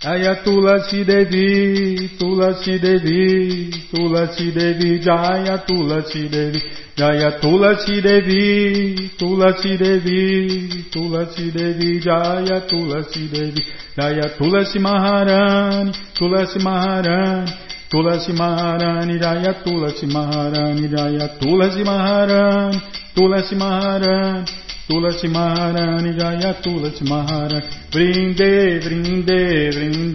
Jaya Tulasi Devi, Tulasi Devi, Tulasi Devi, Jaya Tulasi Devi, Jaya Tulasi Devi, Tulasi Devi, Tulasi Devi, Jaya Tulasi Devi, Jaya Tulasi Maharani, Tulasi Maharani, Tulasi Maharani, Tulasi Maharani, Jaya Tulasi Maharani, Tulasi Maharani,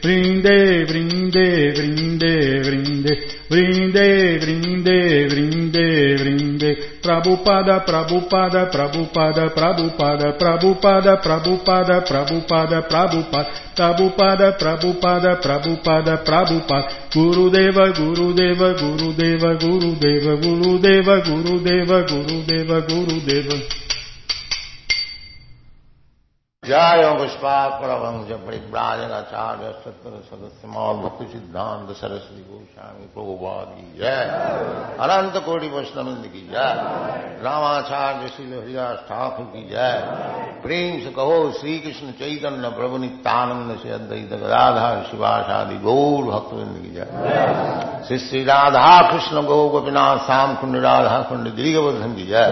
Tulasi Maharani Jaya Tulasi Maharani Brinde, brinde, brinde, brinde Brinde, brinde, brinde, brinde Brinde, brinde, brinde, brinde Prabhupada, Prabhupada, Prabhupada, Prabhupada Prabhupada, Prabhupada, Prabhupada, Prabhupada Prabhupada, Prabhupada, Prabhupada, Prabhupada Gurudeva, Gurudeva, Gurudeva, Gurudeva, Gurudeva, Gurudeva, Gurudeva, Gurudeva जय पुष्पाकुरवंश परिव्राजनाचार्य सत्तर सदस्य मौल भक्ति सिद्धांत सरस्वती गोस्वामी प्रभुपाद की जय अनंत कोटि वैष्णविंद की जय रामाचार्य श्री हरिदास ठाकुर की जय प्रेम से कहो श्री कृष्ण चैतन्य प्रभु नित्यानंद से अद्वैत राधा शिवाशादि गौर भक्तविंद की जय श्री श्री राधा कृष्ण गौ गोपीनाथ श्याम कुंड राधा कुंड गिरिवर्धन की जय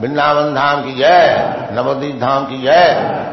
वृंदावन धाम की जय नवदीप धाम की जय